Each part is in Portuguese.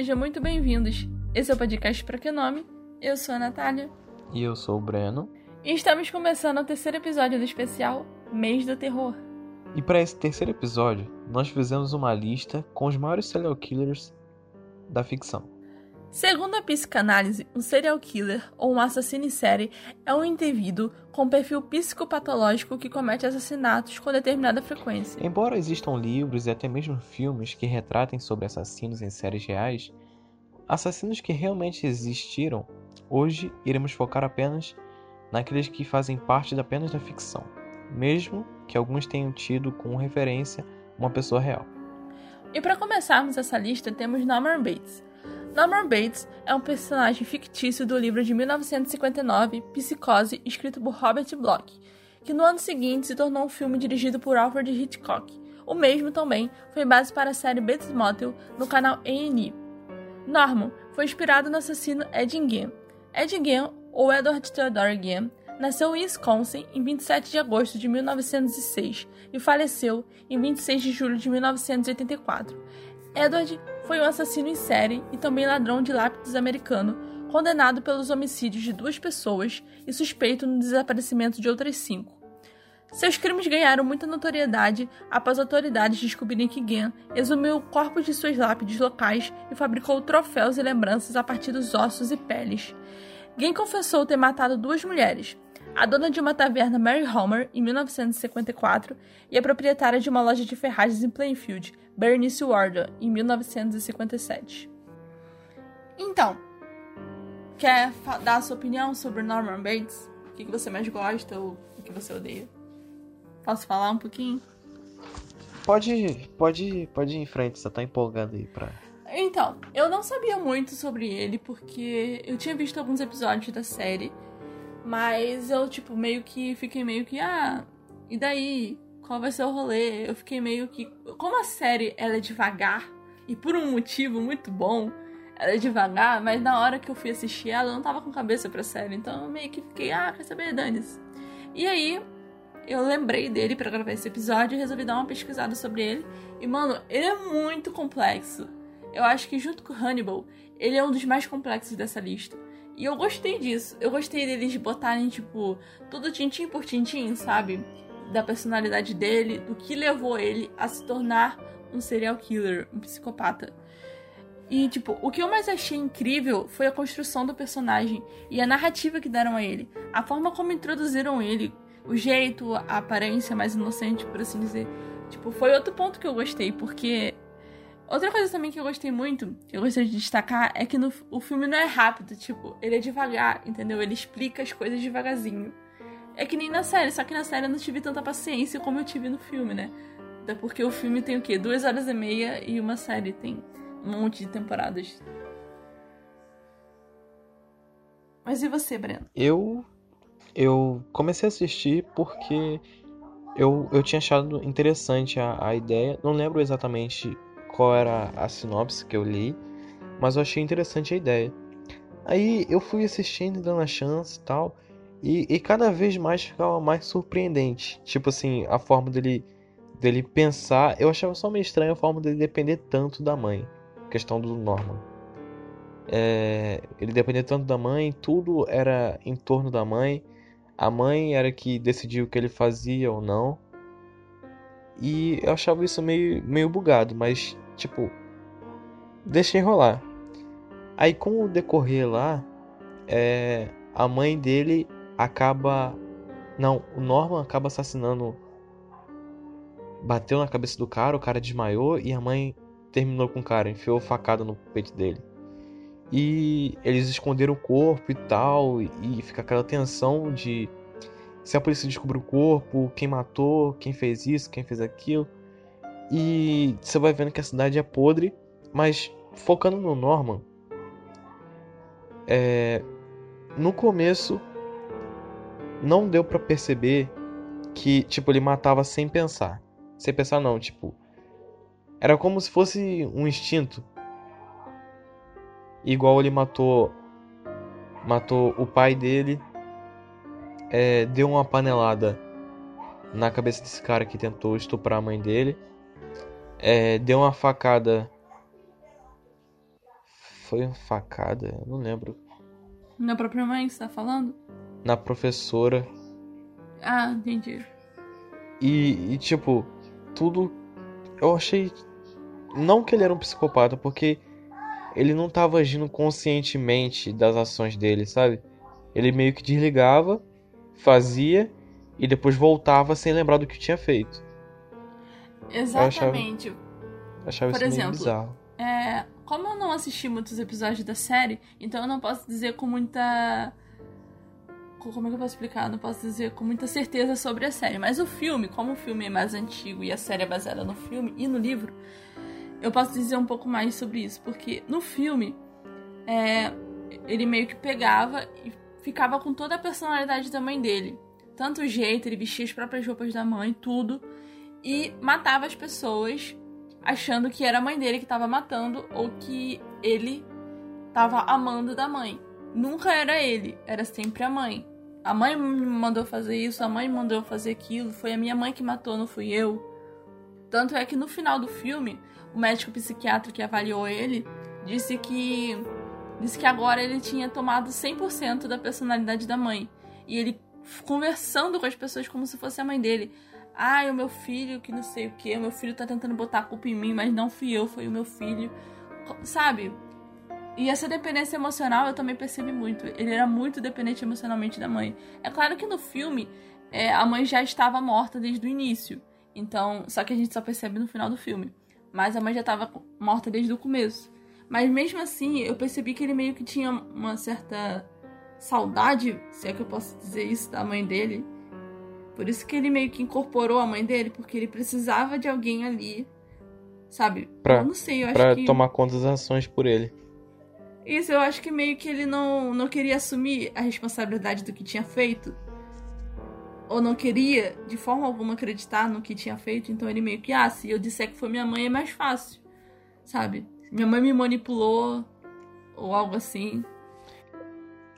sejam muito bem-vindos. Esse é o podcast Pra Que Nome. Eu sou a Natália. E eu sou o Breno. E estamos começando o terceiro episódio do especial Mês do Terror. E para esse terceiro episódio, nós fizemos uma lista com os maiores serial killers da ficção. Segundo a psicanálise, um serial killer ou um assassino em série é um indivíduo com perfil psicopatológico que comete assassinatos com determinada frequência. Embora existam livros e até mesmo filmes que retratem sobre assassinos em séries reais, assassinos que realmente existiram, hoje iremos focar apenas naqueles que fazem parte apenas da ficção, mesmo que alguns tenham tido como referência uma pessoa real. E para começarmos essa lista, temos Norman Bates. Norman Bates é um personagem fictício do livro de 1959, Psicose, escrito por Robert Bloch, que no ano seguinte se tornou um filme dirigido por Alfred Hitchcock. O mesmo também foi base para a série Bates Motel no canal A&E. Norman foi inspirado no assassino Ed Gein. Ed Gein, ou Edward Theodore Gein, nasceu em Wisconsin em 27 de agosto de 1906 e faleceu em 26 de julho de 1984. Edward foi um assassino em série e também ladrão de lápis americano, condenado pelos homicídios de duas pessoas e suspeito no desaparecimento de outras cinco. Seus crimes ganharam muita notoriedade após autoridades descobrirem que Gen exumiu corpos de suas lápides locais e fabricou troféus e lembranças a partir dos ossos e peles. Gen confessou ter matado duas mulheres, a dona de uma taverna Mary Homer, em 1954, e a proprietária de uma loja de ferragens em Plainfield, Bernice Warden, em 1957. Então, quer dar a sua opinião sobre Norman Bates? O que você mais gosta ou o que você odeia? Posso falar um pouquinho? Pode, pode, pode ir em frente, você tá empolgado aí pra. Então, eu não sabia muito sobre ele porque eu tinha visto alguns episódios da série mas eu, tipo, meio que fiquei meio que, ah, e daí? Qual vai ser o rolê? Eu fiquei meio que. Como a série ela é devagar, e por um motivo muito bom, ela é devagar, mas na hora que eu fui assistir ela, eu não tava com cabeça pra série. Então eu meio que fiquei, ah, quer saber, Danis? E aí, eu lembrei dele para gravar esse episódio e resolvi dar uma pesquisada sobre ele. E, mano, ele é muito complexo. Eu acho que junto com Hannibal, ele é um dos mais complexos dessa lista. E eu gostei disso. Eu gostei deles botarem, tipo, tudo tintim por tintim, sabe? Da personalidade dele, do que levou ele a se tornar um serial killer, um psicopata. E, tipo, o que eu mais achei incrível foi a construção do personagem e a narrativa que deram a ele. A forma como introduziram ele, o jeito, a aparência mais inocente, por assim dizer. Tipo, foi outro ponto que eu gostei, porque Outra coisa também que eu gostei muito, que eu gostaria de destacar, é que no, o filme não é rápido, tipo, ele é devagar, entendeu? Ele explica as coisas devagarzinho. É que nem na série, só que na série eu não tive tanta paciência como eu tive no filme, né? Até porque o filme tem o quê? Duas horas e meia e uma série tem um monte de temporadas. Mas e você, Breno? Eu. Eu comecei a assistir porque eu, eu tinha achado interessante a, a ideia. Não lembro exatamente qual era a sinopse que eu li, mas eu achei interessante a ideia. Aí eu fui assistindo, dando a chance e tal, e, e cada vez mais ficava mais surpreendente. Tipo assim, a forma dele, dele pensar, eu achava só meio estranho a forma dele depender tanto da mãe. Questão do Norman. É, ele dependia tanto da mãe, tudo era em torno da mãe. A mãe era que decidia o que ele fazia ou não. E eu achava isso meio, meio bugado, mas tipo, deixei rolar. Aí com o decorrer lá, é, a mãe dele acaba. Não, o Norman acaba assassinando. Bateu na cabeça do cara, o cara desmaiou e a mãe terminou com o cara, enfiou facada no peito dele. E eles esconderam o corpo e tal, e fica aquela tensão de se a polícia descobrir o corpo, quem matou, quem fez isso, quem fez aquilo. E você vai vendo que a cidade é podre, mas focando no Norman, é, no começo não deu para perceber que tipo ele matava sem pensar, sem pensar não, tipo era como se fosse um instinto, igual ele matou matou o pai dele, é, deu uma panelada na cabeça desse cara que tentou estuprar a mãe dele é, deu uma facada. foi uma facada, eu não lembro. Na própria mãe que você tá falando? Na professora. Ah, entendi. E, e tipo, tudo. Eu achei. Não que ele era um psicopata, porque ele não tava agindo conscientemente das ações dele, sabe? Ele meio que desligava, fazia e depois voltava sem lembrar do que tinha feito. Exatamente. Eu achava, achava Por exemplo. É, como eu não assisti muitos episódios da série, então eu não posso dizer com muita. Como é que eu posso explicar? Não posso dizer com muita certeza sobre a série. Mas o filme, como o filme é mais antigo e a série é baseada no filme e no livro, eu posso dizer um pouco mais sobre isso. Porque no filme, é, ele meio que pegava e ficava com toda a personalidade da mãe dele. Tanto o jeito, ele vestia as próprias roupas da mãe, tudo. E matava as pessoas achando que era a mãe dele que estava matando ou que ele estava amando da mãe. Nunca era ele, era sempre a mãe. A mãe me mandou fazer isso, a mãe me mandou fazer aquilo, foi a minha mãe que matou, não fui eu. Tanto é que no final do filme, o médico psiquiatra que avaliou ele disse que disse que agora ele tinha tomado 100% da personalidade da mãe. E ele conversando com as pessoas como se fosse a mãe dele. Ai, o meu filho que não sei o que, o meu filho tá tentando botar a culpa em mim, mas não fui eu, foi o meu filho. Sabe? E essa dependência emocional eu também percebi muito. Ele era muito dependente emocionalmente da mãe. É claro que no filme é, a mãe já estava morta desde o início. Então, só que a gente só percebe no final do filme. Mas a mãe já estava morta desde o começo. Mas mesmo assim, eu percebi que ele meio que tinha uma certa saudade, se é que eu posso dizer isso, da mãe dele. Por isso que ele meio que incorporou a mãe dele, porque ele precisava de alguém ali, sabe? Pra, eu não sei, eu acho pra que... tomar conta das ações por ele. Isso, eu acho que meio que ele não, não queria assumir a responsabilidade do que tinha feito. Ou não queria, de forma alguma, acreditar no que tinha feito. Então ele meio que, ah, se eu disser que foi minha mãe é mais fácil. Sabe? Minha mãe me manipulou. Ou algo assim.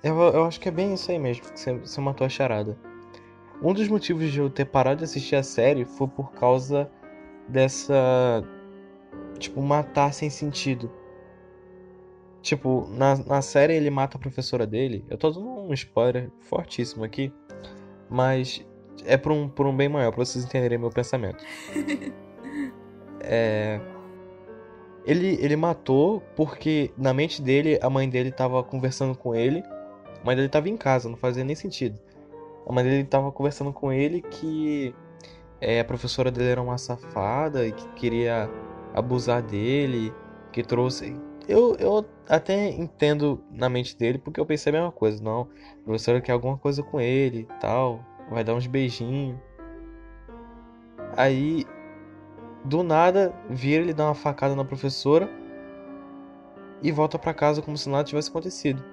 Eu, eu acho que é bem isso aí mesmo, que você, você matou a charada. Um dos motivos de eu ter parado de assistir a série foi por causa dessa. Tipo, matar sem sentido. Tipo, na, na série ele mata a professora dele. Eu tô dando um spoiler fortíssimo aqui. Mas é por um, por um bem maior, pra vocês entenderem meu pensamento. é. Ele, ele matou porque na mente dele a mãe dele tava conversando com ele. A mãe dele tava em casa, não fazia nem sentido. A mãe dele tava conversando com ele que é, a professora dele era uma safada e que queria abusar dele, que trouxe. Eu, eu até entendo na mente dele porque eu pensei a mesma coisa. Não, a professora quer alguma coisa com ele e tal, vai dar uns beijinhos. Aí, do nada, vira ele dar uma facada na professora e volta para casa como se nada tivesse acontecido.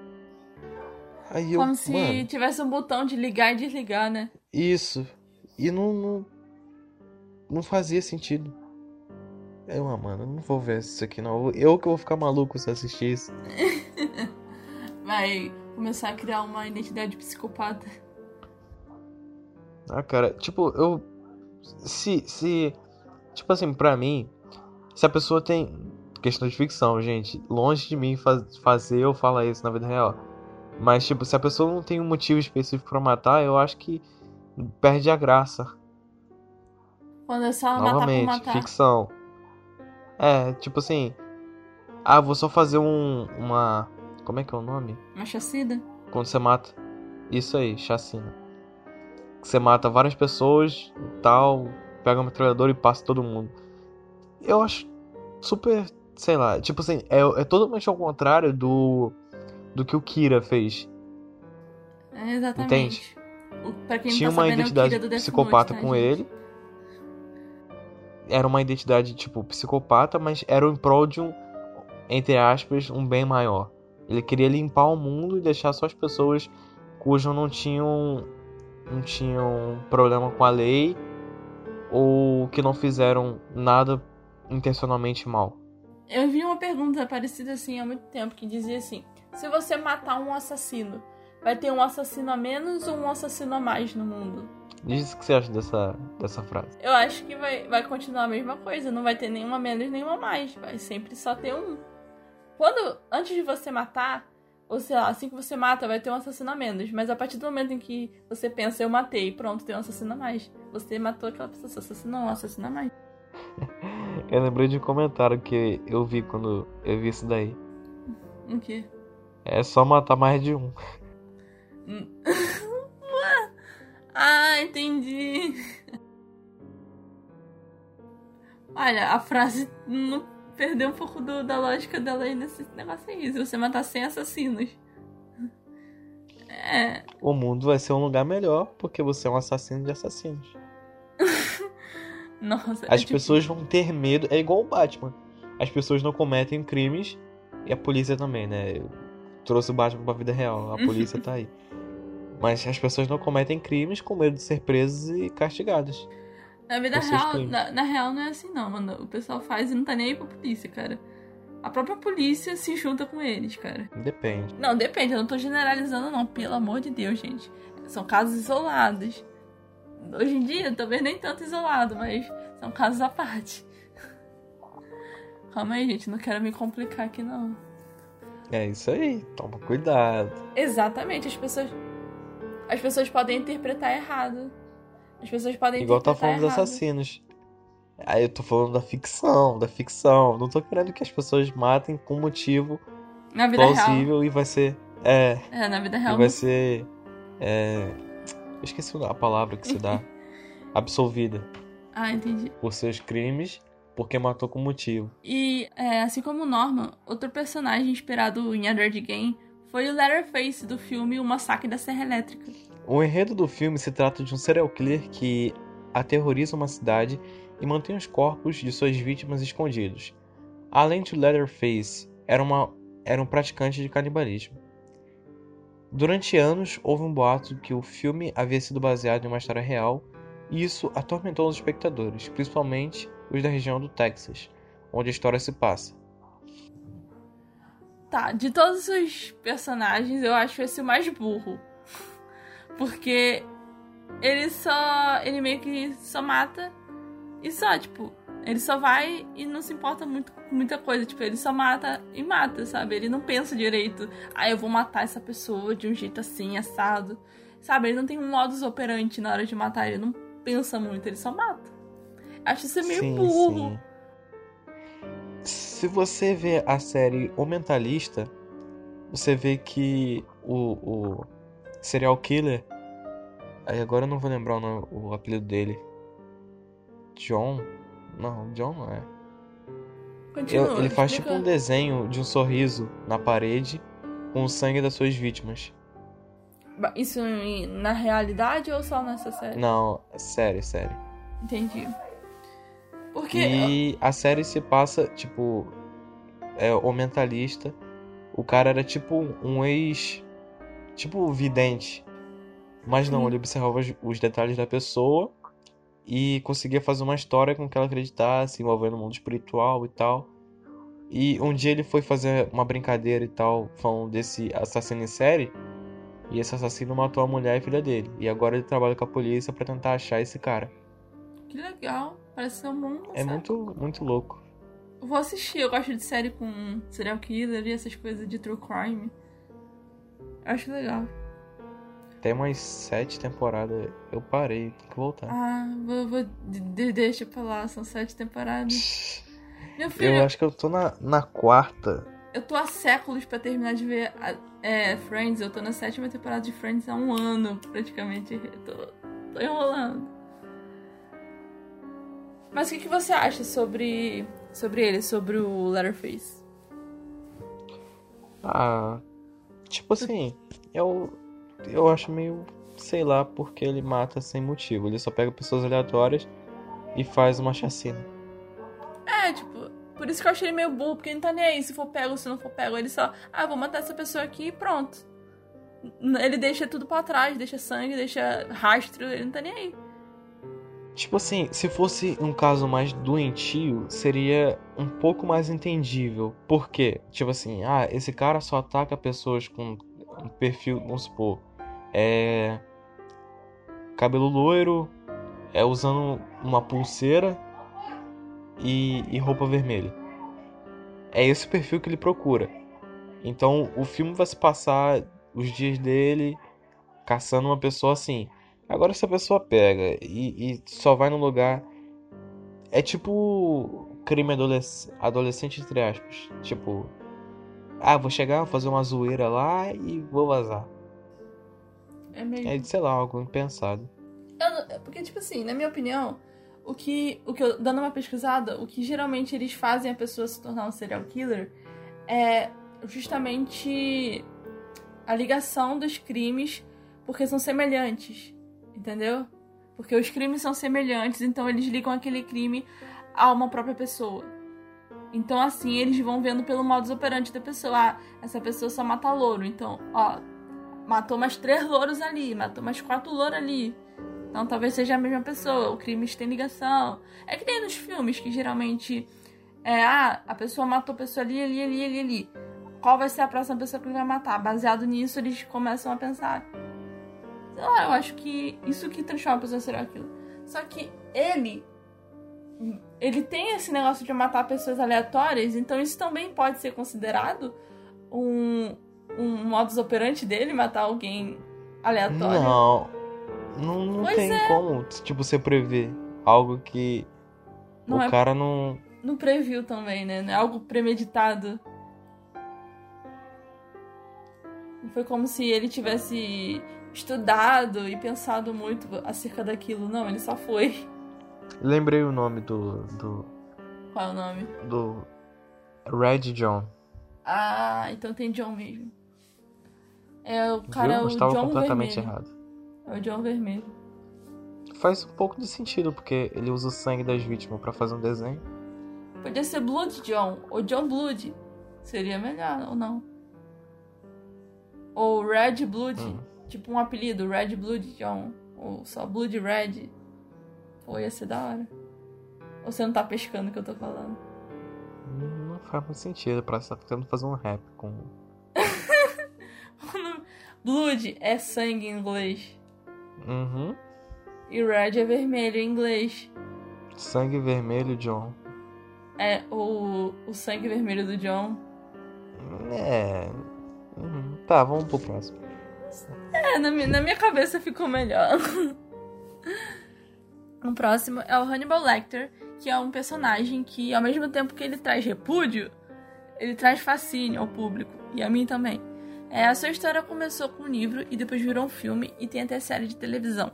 Aí eu, Como se mano, tivesse um botão de ligar e desligar, né? isso. E não, não, não fazia sentido. Eu, ah, mano, eu não vou ver isso aqui não. Eu que vou ficar maluco se assistir isso. Vai começar a criar uma identidade psicopata. Ah, cara, tipo, eu. Se. se tipo assim, pra mim, se a pessoa tem. Questão de ficção, gente. Longe de mim faz, fazer ou falar isso na vida real. Mas, tipo, se a pessoa não tem um motivo específico pra matar, eu acho que perde a graça. Quando é só Novamente, matar por matar. ficção. É, tipo assim. Ah, vou só fazer um. Uma. Como é que é o nome? Uma chacida? Quando você mata. Isso aí, chacina. Você mata várias pessoas e tal. Pega uma metralhadora e passa todo mundo. Eu acho super. Sei lá. Tipo assim, é, é totalmente ao contrário do. Do que o Kira fez. É, exatamente. Quem Tinha não tá uma sabendo, é identidade psicopata Note, com né, gente? ele. Era uma identidade, tipo, psicopata, mas era em prol de um, entre aspas, um bem maior. Ele queria limpar o mundo e deixar só as pessoas cujo não tinham não tinham problema com a lei ou que não fizeram nada intencionalmente mal. Eu vi uma pergunta parecida assim há muito tempo que dizia assim: se você matar um assassino, vai ter um assassino a menos ou um assassino a mais no mundo? Diz o que você acha dessa, dessa frase. Eu acho que vai, vai continuar a mesma coisa, não vai ter nenhuma menos, nenhuma mais. Vai sempre só ter um. quando antes de você matar, ou sei lá, assim que você mata, vai ter um assassino a menos. Mas a partir do momento em que você pensa, eu matei, pronto, tem um assassino a mais. Você matou aquela pessoa, você assassinou um assassino a mais. Eu lembrei de um comentário que eu vi quando eu vi isso daí. O quê? É só matar mais de um. ah, entendi. Olha, a frase não perdeu um pouco do, da lógica dela aí nesse negócio aí. Se você matar 100 assassinos. É. O mundo vai ser um lugar melhor porque você é um assassino de assassinos. Nossa. As é tipo- pessoas vão ter medo. É igual o Batman. As pessoas não cometem crimes e a polícia também, né? Trouxe o Batman pra vida real. A polícia tá aí. Mas as pessoas não cometem crimes com medo de ser presas e castigadas. Na vida real, na, na real não é assim não, mano. O pessoal faz e não tá nem aí pra polícia, cara. A própria polícia se junta com eles, cara. Depende. Não, depende, eu não tô generalizando não, pelo amor de Deus, gente. São casos isolados. Hoje em dia, talvez nem tanto isolado, mas são casos à parte. Calma aí, gente, não quero me complicar aqui não. É isso aí. Toma cuidado. Exatamente, as pessoas as pessoas podem interpretar errado. As pessoas podem Igual tá falando dos assassinos. Aí eu tô falando da ficção, da ficção. Não tô querendo que as pessoas matem com motivo Na vida real. plausível e vai ser. É. É, na vida E real. vai não- ser. É. Eu esqueci a palavra que se dá. Absolvida Ah, entendi. por seus crimes porque matou com motivo. E, é, assim como o Norman, outro personagem inspirado em Edward Game foi o Leatherface do filme O Massacre da Serra Elétrica. O enredo do filme se trata de um serial killer que aterroriza uma cidade e mantém os corpos de suas vítimas escondidos. Além de Leatherface, era, uma, era um praticante de canibalismo. Durante anos, houve um boato que o filme havia sido baseado em uma história real, e isso atormentou os espectadores, principalmente os da região do Texas, onde a história se passa. Tá, de todos os personagens, eu acho esse o mais burro. Porque ele só. Ele meio que só mata e só, tipo. Ele só vai e não se importa muito com muita coisa. Tipo, ele só mata e mata, sabe? Ele não pensa direito. Ah, eu vou matar essa pessoa de um jeito assim, assado. Sabe? Ele não tem um modus operandi na hora de matar. Ele não pensa muito, ele só mata. Acho isso meio Sim, burro. sim. Se você vê a série O Mentalista, você vê que o, o serial killer. Aí agora eu não vou lembrar o, nome- o apelido dele. John? Não, John não é. Continua. Eu- ele faz explica. tipo um desenho de um sorriso na parede com o sangue das suas vítimas. Isso na realidade ou só nessa série? Não, sério, sério. Entendi. Porque. E a série se passa, tipo, é o mentalista. O cara era tipo um ex. Tipo, vidente. Mas não, Hum. ele observava os, os detalhes da pessoa e conseguia fazer uma história com que ela acreditasse, envolvendo o mundo espiritual e tal. E um dia ele foi fazer uma brincadeira e tal, falando desse assassino em série. E esse assassino matou a mulher e filha dele. E agora ele trabalha com a polícia pra tentar achar esse cara. Que legal. Parece ser um bom. É série. muito, muito louco. Vou assistir. Eu gosto de série com serial killer e essas coisas de true crime. Eu acho legal. Tem umas sete temporadas. Eu parei, tem que voltar. Ah, vou, vou de- de- deixa pra lá. São sete temporadas. Meu filho, Eu acho que eu tô na, na quarta. eu tô há séculos pra terminar de ver a- é, Friends. Eu tô na sétima temporada de Friends há um ano, praticamente. Eu tô, tô enrolando. Mas o que, que você acha sobre, sobre ele, sobre o Letterface? Ah, tipo assim, eu, eu acho meio, sei lá, porque ele mata sem motivo. Ele só pega pessoas aleatórias e faz uma chacina. É, tipo, por isso que eu achei ele meio burro, porque ele não tá nem aí se for pego ou se não for pego. Ele só, ah, vou matar essa pessoa aqui e pronto. Ele deixa tudo pra trás, deixa sangue, deixa rastro, ele não tá nem aí. Tipo assim, se fosse um caso mais doentio, seria um pouco mais entendível. Por quê? Tipo assim, ah, esse cara só ataca pessoas com um perfil, vamos supor, é. Cabelo loiro, é usando uma pulseira e, e roupa vermelha. é esse o perfil que ele procura. Então o filme vai se passar os dias dele caçando uma pessoa assim. Agora se a pessoa pega e, e só vai no lugar. É tipo crime adolesc adolescente, entre aspas. Tipo, ah, vou chegar, vou fazer uma zoeira lá e vou vazar. É meio. É, sei lá, algo impensado. Eu, porque, tipo assim, na minha opinião, o que, o que eu, dando uma pesquisada, o que geralmente eles fazem a pessoa se tornar um serial killer é justamente a ligação dos crimes porque são semelhantes, entendeu? Porque os crimes são semelhantes, então eles ligam aquele crime a uma própria pessoa. Então, assim, eles vão vendo pelo modus operandi da pessoa. Ah, essa pessoa só mata louro. Então, ó, matou mais três louros ali, matou mais quatro louros ali. Então, talvez seja a mesma pessoa. O crime tem ligação. É que nem nos filmes que geralmente é, ah, a pessoa matou a pessoa ali, ali, ali, ali, ali. Qual vai ser a próxima pessoa que ele vai matar? Baseado nisso, eles começam a pensar. Lá, eu acho que isso que transforma a pessoa serial killer. Só que ele ele tem esse negócio de matar pessoas aleatórias, então isso também pode ser considerado um, um modus operandi dele, matar alguém aleatório. Não, não, não tem é. como, tipo, você prever algo que não o é, cara não... Não previu também, né? É algo premeditado. Foi como se ele tivesse estudado e pensado muito acerca daquilo. Não, ele só foi. Lembrei o nome do. do Qual é o nome? Do. Red John. Ah, então tem John mesmo. É o cara, Viu? o Estava John completamente vermelho. errado. É o John Vermelho. Faz um pouco de sentido, porque ele usa o sangue das vítimas para fazer um desenho. Podia ser Blood John, ou John Blood. Seria melhor, ou não? Ou Red Blood, hum. Tipo um apelido, Red Blood John. Ou só Blood Red. Pô, ia ser da hora. Ou você não tá pescando o que eu tô falando? Não faz muito sentido, parece que tá tentando fazer um rap com. Blood é sangue em inglês. Uhum. E red é vermelho em inglês. Sangue vermelho, John. É, o, o sangue vermelho do John. É. Uhum. Tá, vamos pro próximo. É, na minha, na minha cabeça ficou melhor. O próximo é o Hannibal Lecter, que é um personagem que, ao mesmo tempo que ele traz repúdio, ele traz fascínio ao público, e a mim também. É, a sua história começou com um livro e depois virou um filme e tem até série de televisão.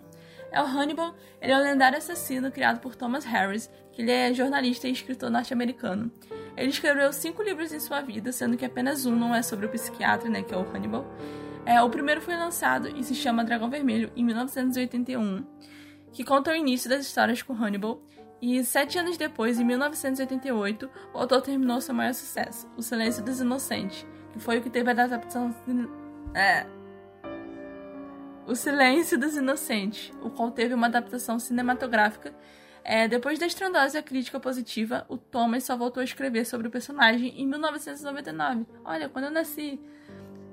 É o Hannibal, ele é um lendário assassino criado por Thomas Harris, que ele é jornalista e escritor norte-americano. Ele escreveu cinco livros em sua vida, sendo que apenas um não é sobre o psiquiatra, né, que é o Hannibal. É, o primeiro foi lançado e se chama Dragão Vermelho, em 1981 que conta o início das histórias com Hannibal, e sete anos depois, em 1988, o autor terminou seu maior sucesso, O Silêncio dos Inocentes, que foi o que teve a adaptação. É. O Silêncio dos Inocentes, o qual teve uma adaptação cinematográfica. É, depois da estrondosa crítica positiva, o Thomas só voltou a escrever sobre o personagem em 1999. Olha, quando eu nasci.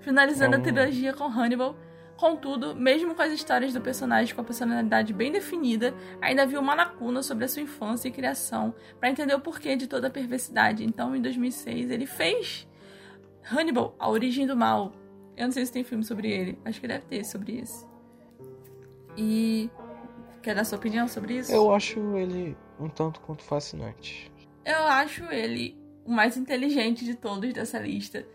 Finalizando a trilogia com Hannibal, Contudo, mesmo com as histórias do personagem com a personalidade bem definida, ainda havia uma lacuna sobre a sua infância e criação para entender o porquê de toda a perversidade. Então, em 2006, ele fez Hannibal, A Origem do Mal. Eu não sei se tem filme sobre ele, acho que deve ter sobre isso. E quer dar sua opinião sobre isso? Eu acho ele um tanto quanto fascinante. Eu acho ele o mais inteligente de todos dessa lista.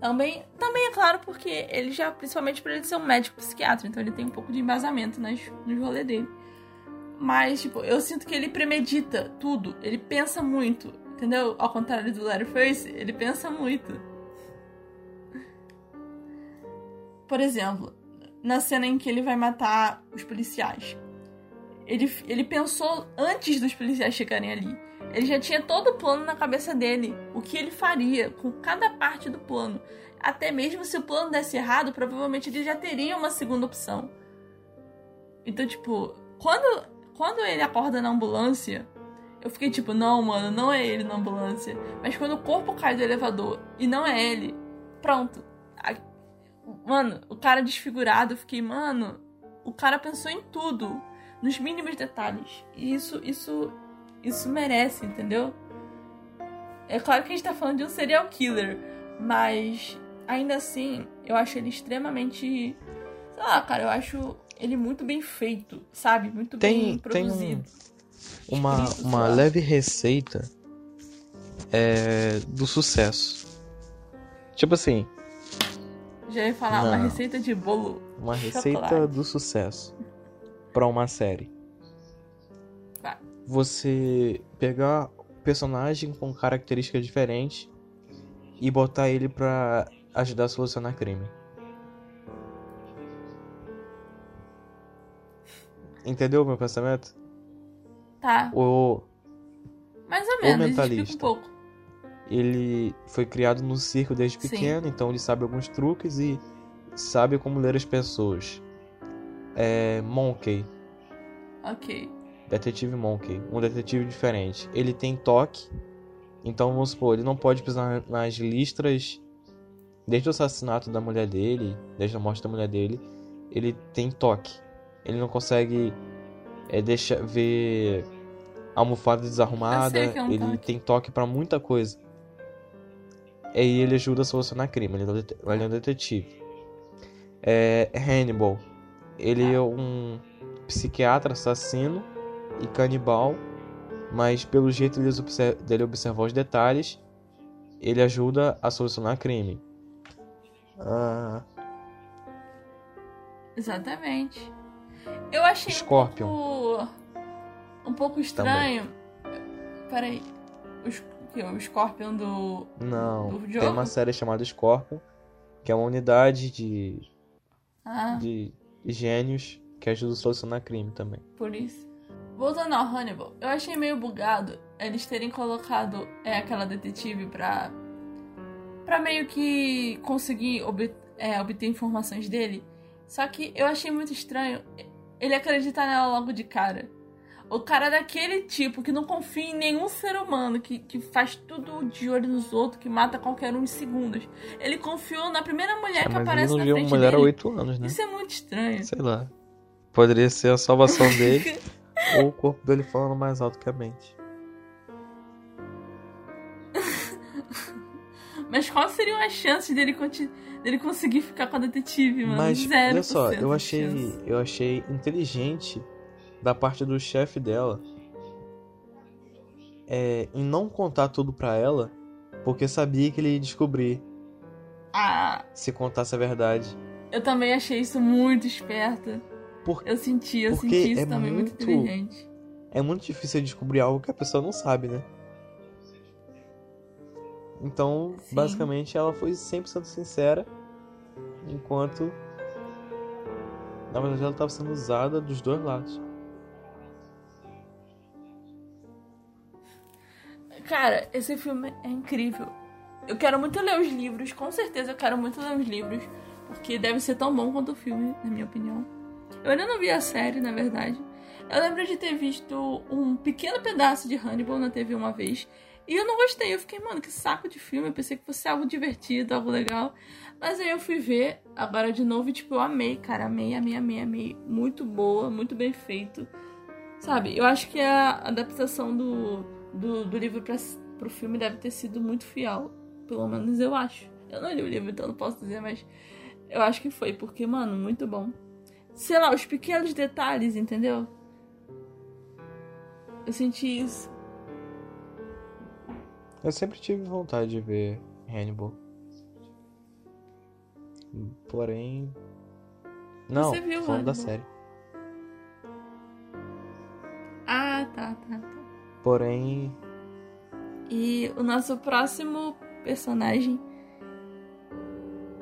Também, também é claro porque ele já, principalmente por ele ser um médico psiquiatra, então ele tem um pouco de embasamento nas, no rolê dele. Mas, tipo, eu sinto que ele premedita tudo, ele pensa muito, entendeu? Ao contrário do Letterface, ele pensa muito. Por exemplo, na cena em que ele vai matar os policiais. Ele, ele pensou antes dos policiais chegarem ali. Ele já tinha todo o plano na cabeça dele, o que ele faria com cada parte do plano. Até mesmo se o plano desse errado, provavelmente ele já teria uma segunda opção. Então, tipo, quando, quando ele acorda na ambulância, eu fiquei tipo, não, mano, não é ele na ambulância. Mas quando o corpo cai do elevador e não é ele, pronto. Mano, o cara desfigurado, eu fiquei, mano, o cara pensou em tudo, nos mínimos detalhes. E isso, isso isso merece, entendeu? É claro que a gente tá falando de um serial killer, mas ainda assim, eu acho ele extremamente. Sei lá, cara, eu acho ele muito bem feito, sabe? Muito Tem- bem tem um- produzido. Uma, Escrito, uma leve receita é, do sucesso. Tipo assim, Já ia falar uma Não. receita de bolo. uma receita Chocolate. do sucesso pra uma série. Vai. Você pegar um personagem com características diferentes e botar ele pra ajudar a solucionar crime. Entendeu o meu pensamento? Tá, O, mais ou menos, um mentalista. pouco. ele foi criado no circo desde Sim. pequeno, então ele sabe alguns truques e sabe como ler as pessoas. É Monkey, Ok. detetive Monkey, um detetive diferente. Ele tem toque, então vamos supor, ele não pode pisar nas listras desde o assassinato da mulher dele, desde a morte da mulher dele, ele tem toque. Ele não consegue é, deixar ver almofada desarrumada, é um ele toque. tem toque pra muita coisa. E ele ajuda a solucionar crime, ele é um ele é um detetive. É Hannibal, ele é um psiquiatra assassino e canibal, mas pelo jeito dele obser- dele observar os detalhes, ele ajuda a solucionar crime. Ah, Exatamente. Eu achei Scorpion. um pouco. Um pouco estranho. Peraí. O, que o Scorpion do. não, Do tem uma série chamada Scorpion, que é uma unidade de, Ah, de gênios que ajuda a solucionar crime também. por isso. Voltando ao Hannibal, eu achei meio bugado eles terem colocado é, aquela detetive pra. pra meio que conseguir ob- é, obter informações dele. Só que eu achei muito estranho ele acreditar nela logo de cara. O cara é daquele tipo que não confia em nenhum ser humano, que, que faz tudo de olho nos outros, que mata qualquer um em segundos. Ele confiou na primeira mulher É, que mas ele aparece não na viu frente uma mulher há dele. oito anos, né? Isso é muito estranho. Sei lá. Poderia ser a salvação dele ou o corpo dele falando mais alto que a mente. Mas quais seriam as chances dele, dele conseguir ficar com a detetive, mano? Mas Zero olha só, eu achei, chance. eu achei inteligente da parte do chefe dela é, em não contar tudo pra ela, porque sabia que ele ia descobrir Ah, se contasse a verdade. eu também achei isso muito esperta. Por- Eu senti, eu Porque senti isso é também muito muito- inteligente. É muito difícil descobrir algo que a pessoa não sabe, né? Então, Sim. basicamente, ela foi 100% sincera, enquanto na verdade ela estava sendo usada dos dois lados. Cara, esse filme é incrível. Eu quero muito ler os livros, com certeza eu quero muito ler os livros, porque deve ser tão bom quanto o filme, na minha opinião. Eu ainda não vi a série, na verdade. Eu lembro de ter visto um pequeno pedaço de Hannibal na TV uma vez, e eu não gostei. Eu fiquei, mano, que saco de filme. Eu pensei que fosse algo divertido, algo legal. Mas aí eu fui ver agora de novo e, tipo, eu amei, cara. Amei, amei, amei, amei. Muito boa, muito bem feito. Sabe, eu acho que a adaptação do, do, do livro pra, pro filme deve ter sido muito fiel. Pelo menos eu acho. Eu não li o livro, então não posso dizer, mas eu acho que foi, porque, mano, muito bom. Sei lá, os pequenos detalhes, entendeu? Eu senti isso. Eu sempre tive vontade de ver Hannibal. Porém. Não, Você viu falando da Hannibal? série. Ah, tá, tá, tá. Porém, E o nosso próximo personagem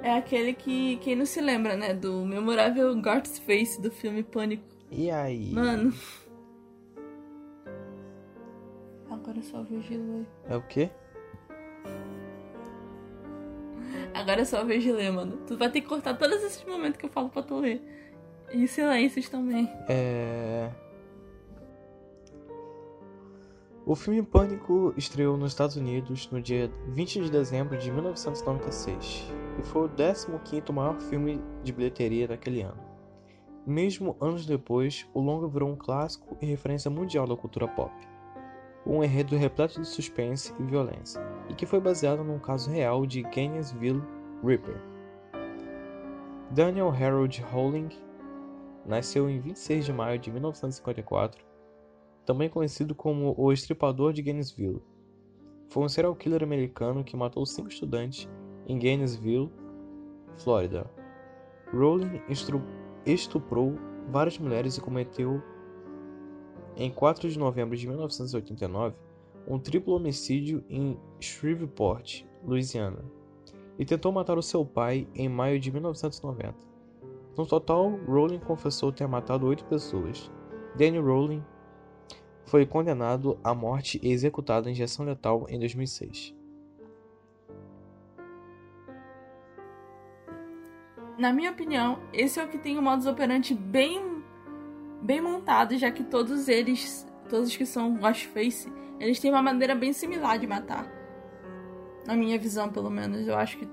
é aquele que quem não se lembra, né? Do memorável Ghostface do filme Pânico. e aí? Mano. Agora só vejo ler. É o quê? Agora só vejo ler, mano. Tu vai ter que cortar todos esses momentos que eu falo pra tu ler. E silêncios também. É. O filme Pânico estreou nos Estados Unidos no dia 20 de dezembro de 1996 e foi o 15º maior filme de bilheteria daquele ano. Mesmo anos depois, o longa virou um clássico e referência mundial da cultura pop. um enredo repleto de suspense e violência, e que foi baseado num caso real de Gainesville Ripper. Daniel Harold Howling nasceu em 26 de maio de 1954, também conhecido como o Estripador de Gainesville. Foi um serial killer americano que matou cinco estudantes em Gainesville, Flórida. Rowling estuprou várias mulheres e cometeu em 4 de novembro de 1989, um triplo homicídio em Shreveport, Louisiana, e tentou matar o seu pai em maio de 1990. No total, Rowling confessou ter matado oito pessoas. Danny Rowling foi condenado à morte e executado em injeção letal em 2006. Na minha opinião, esse é o que tem o modus operandi bem bem montado, já que todos eles, todos que são Ghostface, eles têm uma maneira bem similar de matar. Na minha visão, pelo menos, eu acho que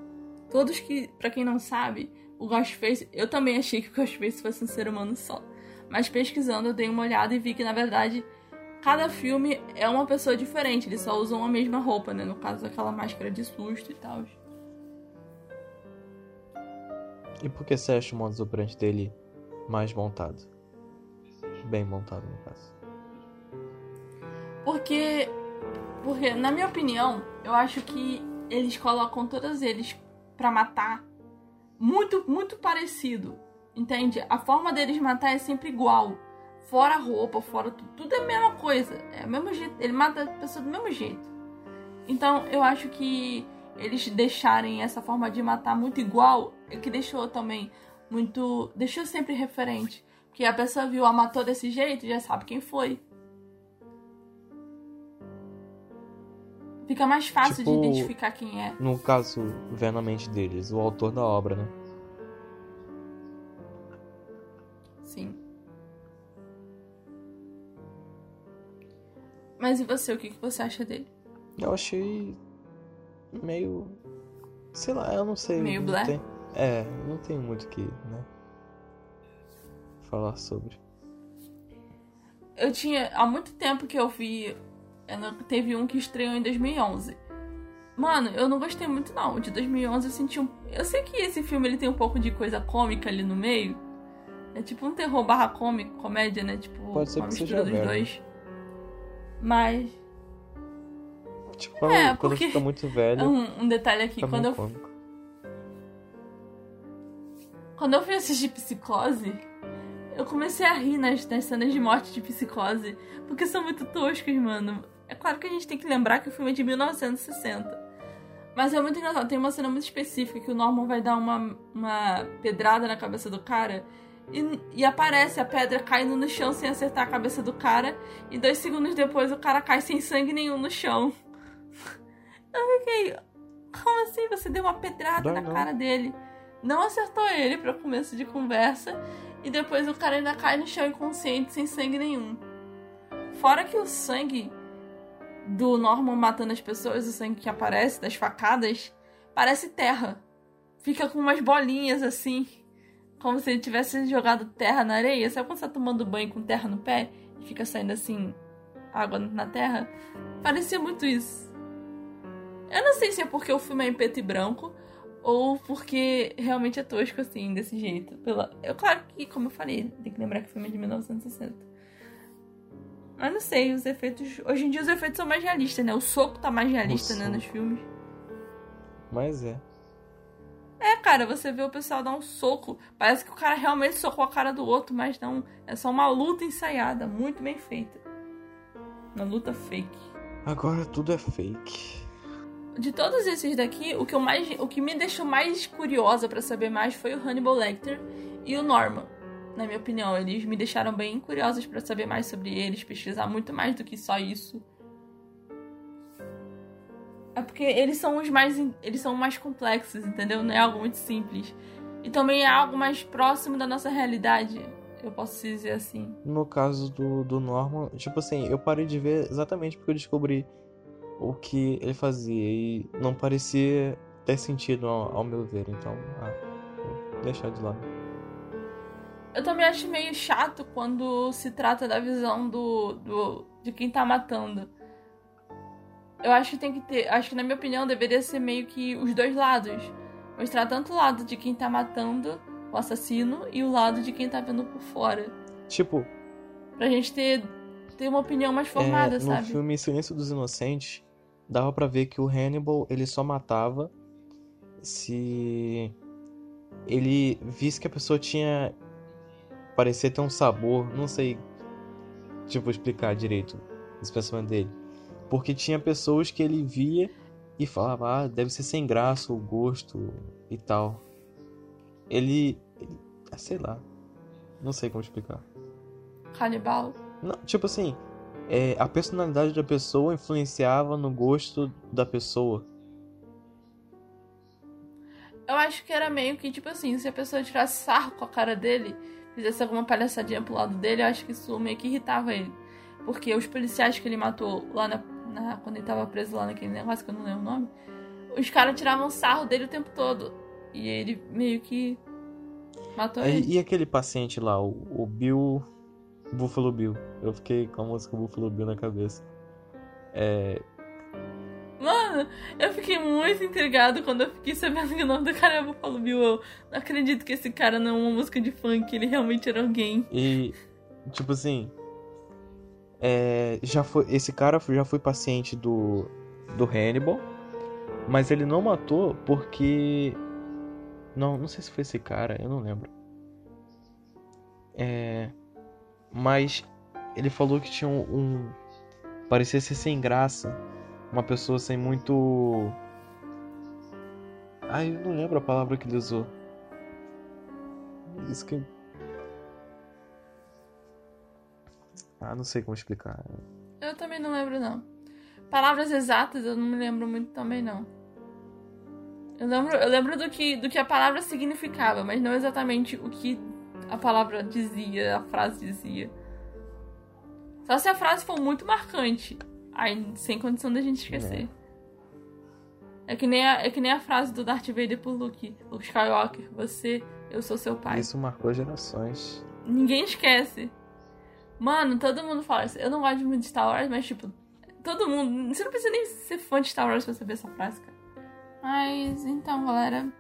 todos que, para quem não sabe, o Ghostface, eu também achei que o Ghostface fosse um ser humano só. Mas pesquisando, eu dei uma olhada e vi que na verdade cada filme é uma pessoa diferente, eles só usam a mesma roupa, né? No caso, aquela máscara de susto e tal. E por que você acha o modus operandi dele mais montado? bem montado no caso. Porque, porque na minha opinião, eu acho que eles colocam todos eles para matar muito, muito parecido. Entende? A forma deles matar é sempre igual. Fora a roupa, fora tudo. Tudo é a mesma coisa. É o mesmo jeito. Ele mata a pessoa do mesmo jeito. Então eu acho que eles deixarem essa forma de matar muito igual é que deixou também muito. Deixou sempre referente. Que a pessoa viu, a matou desse jeito, já sabe quem foi. Fica mais fácil tipo, de identificar quem é. No caso, vendo a mente deles, o autor da obra, né? Sim. Mas e você, o que, que você acha dele? Eu achei meio. Sei lá, eu não sei. Meio blé? Tem... É, não tem muito que, né? falar sobre? Eu tinha. Há muito tempo que eu vi. Teve um que estreou em 2011. Mano, eu não gostei muito não. De 2011 eu senti um. Eu sei que esse filme ele tem um pouco de coisa cômica ali no meio. É tipo um terror barra cômico, comédia, né? Tipo, Pode ser uma mistura dos dois. Mas. Tipo, é, quando fica muito velho. Um, um detalhe aqui, quando eu. Cômico. Quando eu fui assistir Psicose, eu comecei a rir nas, nas cenas de morte de psicose, porque são muito toscas, mano. É claro que a gente tem que lembrar que o filme é de 1960. Mas é muito engraçado. Tem uma cena muito específica que o Norman vai dar uma, uma pedrada na cabeça do cara. E, e, aparece a pedra caindo no chão sem acertar a cabeça do cara. E dois segundos depois o cara cai sem sangue nenhum no chão. Eu fiquei. Como assim? Você deu uma pedrada não, na não. cara dele? Não acertou ele para começo de conversa. E depois o cara ainda cai no chão inconsciente, sem sangue nenhum. Fora que o sangue do Norman matando as pessoas, o sangue que aparece das facadas, parece terra. Fica com umas bolinhas assim, como se ele tivesse jogado terra na areia. Sabe quando você tá tomando banho com terra no pé e fica saindo assim água na terra? Parecia muito isso. Eu não sei se é porque o filme é em preto e branco ou porque realmente é tosco assim, desse jeito. Pela... Eu, claro que, como eu falei, tem que lembrar que o filme é de 1960. Mas não sei, os efeitos. Hoje em dia os efeitos são mais realistas, né? O soco tá mais realista, né, nos filmes. Mas é. É, cara, você vê o pessoal dar um soco. Parece que o cara realmente socou a cara do outro, mas não. É só uma luta ensaiada, muito bem feita. Uma luta fake. Agora tudo é fake de todos esses daqui, o que, eu mais, o que me deixou mais curiosa para saber mais foi o Hannibal Lecter e o Norman. Na minha opinião, eles me deixaram bem curiosos para saber mais sobre eles, pesquisar muito mais do que só isso. É porque eles são os mais eles são mais complexos, entendeu? Não é algo muito simples. E também é algo mais próximo da nossa realidade. Eu posso dizer assim. No caso do, do Norman, tipo assim, eu parei de ver exatamente porque eu descobri o que ele fazia e não parecia ter sentido ao, ao meu ver, então, ah, vou deixar de lado. Eu também acho meio chato quando se trata da visão do, do de quem tá matando. Eu acho que tem que ter. Acho que, na minha opinião, deveria ser meio que os dois lados. Mostrar tanto o lado de quem tá matando o assassino e o lado de quem tá vendo por fora. Tipo. Pra gente ter, ter uma opinião mais formada, é, sabe? No filme Silêncio dos Inocentes, dava para ver que o Hannibal ele só matava se ele visse que a pessoa tinha parecia ter um sabor, não sei tipo explicar direito esse pensamento dele. Porque tinha pessoas que ele via e falava, ah, deve ser sem graça o gosto e tal. Ele, ele ah, sei lá. Não sei como explicar. Canibal. Não, tipo assim, é, a personalidade da pessoa influenciava no gosto da pessoa. Eu acho que era meio que, tipo assim, se a pessoa tirasse sarro com a cara dele, fizesse alguma palhaçadinha pro lado dele, eu acho que isso meio que irritava ele. Porque os policiais que ele matou lá na, quando ele tava preso lá naquele negócio que eu não lembro o nome, os caras tiravam sarro dele o tempo todo. E ele meio que matou ele. E aquele paciente lá, o, o Bill. Buffalo Bill. Eu fiquei com a música Buffalo Bill na cabeça. É, Mano, eu fiquei muito intrigado quando eu fiquei sabendo que o nome do cara é Buffalo Bill. Eu não acredito que esse cara não é uma música de funk, ele realmente era alguém. E, tipo assim. É, já foi, esse cara já foi paciente do, do Hannibal, mas ele não matou porque. Não, não sei se foi esse cara, eu não lembro. É, mas ele falou que tinha um, um parecia ser sem graça uma pessoa sem muito. Ai, eu não lembro a palavra que ele usou. Isso que. Ah, não sei como explicar. Eu também não lembro, não. Palavras exatas eu não me lembro muito também, não. Eu lembro, eu lembro do, que, do que a palavra significava, mas não exatamente o que a palavra dizia, a frase dizia. Só se a frase for muito marcante. Aí, sem condição da gente esquecer. É. é. que nem a, é que nem a frase do Darth Vader pro Luke. Luke Skywalker, você, eu sou seu pai. Isso marcou gerações. Ninguém esquece. Mano, todo mundo fala isso. Eu não gosto muito de Star Wars, mas tipo, todo mundo. Você não precisa nem ser fã de Star Wars pra saber essa frase, cara. Mas então, galera.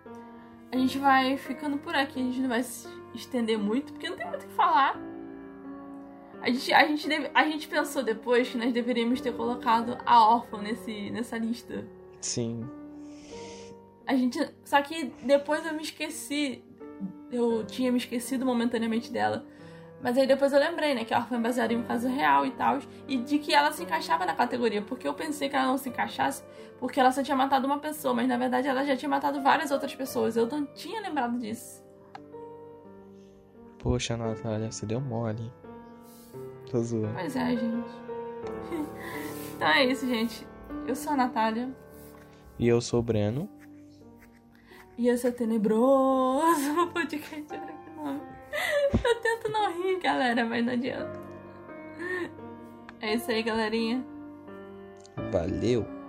A gente vai ficando por aqui. A gente não vai se estender muito, porque não tem muito o que falar. A gente, a, gente deve, a gente pensou depois que nós deveríamos ter colocado a órfã nesse, nessa lista. Sim. A gente. Só que depois eu me esqueci. Eu tinha me esquecido momentaneamente dela. Mas aí depois eu lembrei, né, que a órfã é baseada em um caso real e tal. E de que ela se encaixava na categoria. Porque eu pensei que ela não se encaixasse porque ela só tinha matado uma pessoa. Mas na verdade ela já tinha matado várias outras pessoas. Eu não tinha lembrado disso. Poxa, Natália, você deu mole. Tô zoando. Pois é, gente. então é isso, gente. Eu sou a Natália. E eu sou o Breno. E esse é tenebroso podcast. Eu tento não rir, galera, mas não adianta. É isso aí, galerinha. Valeu.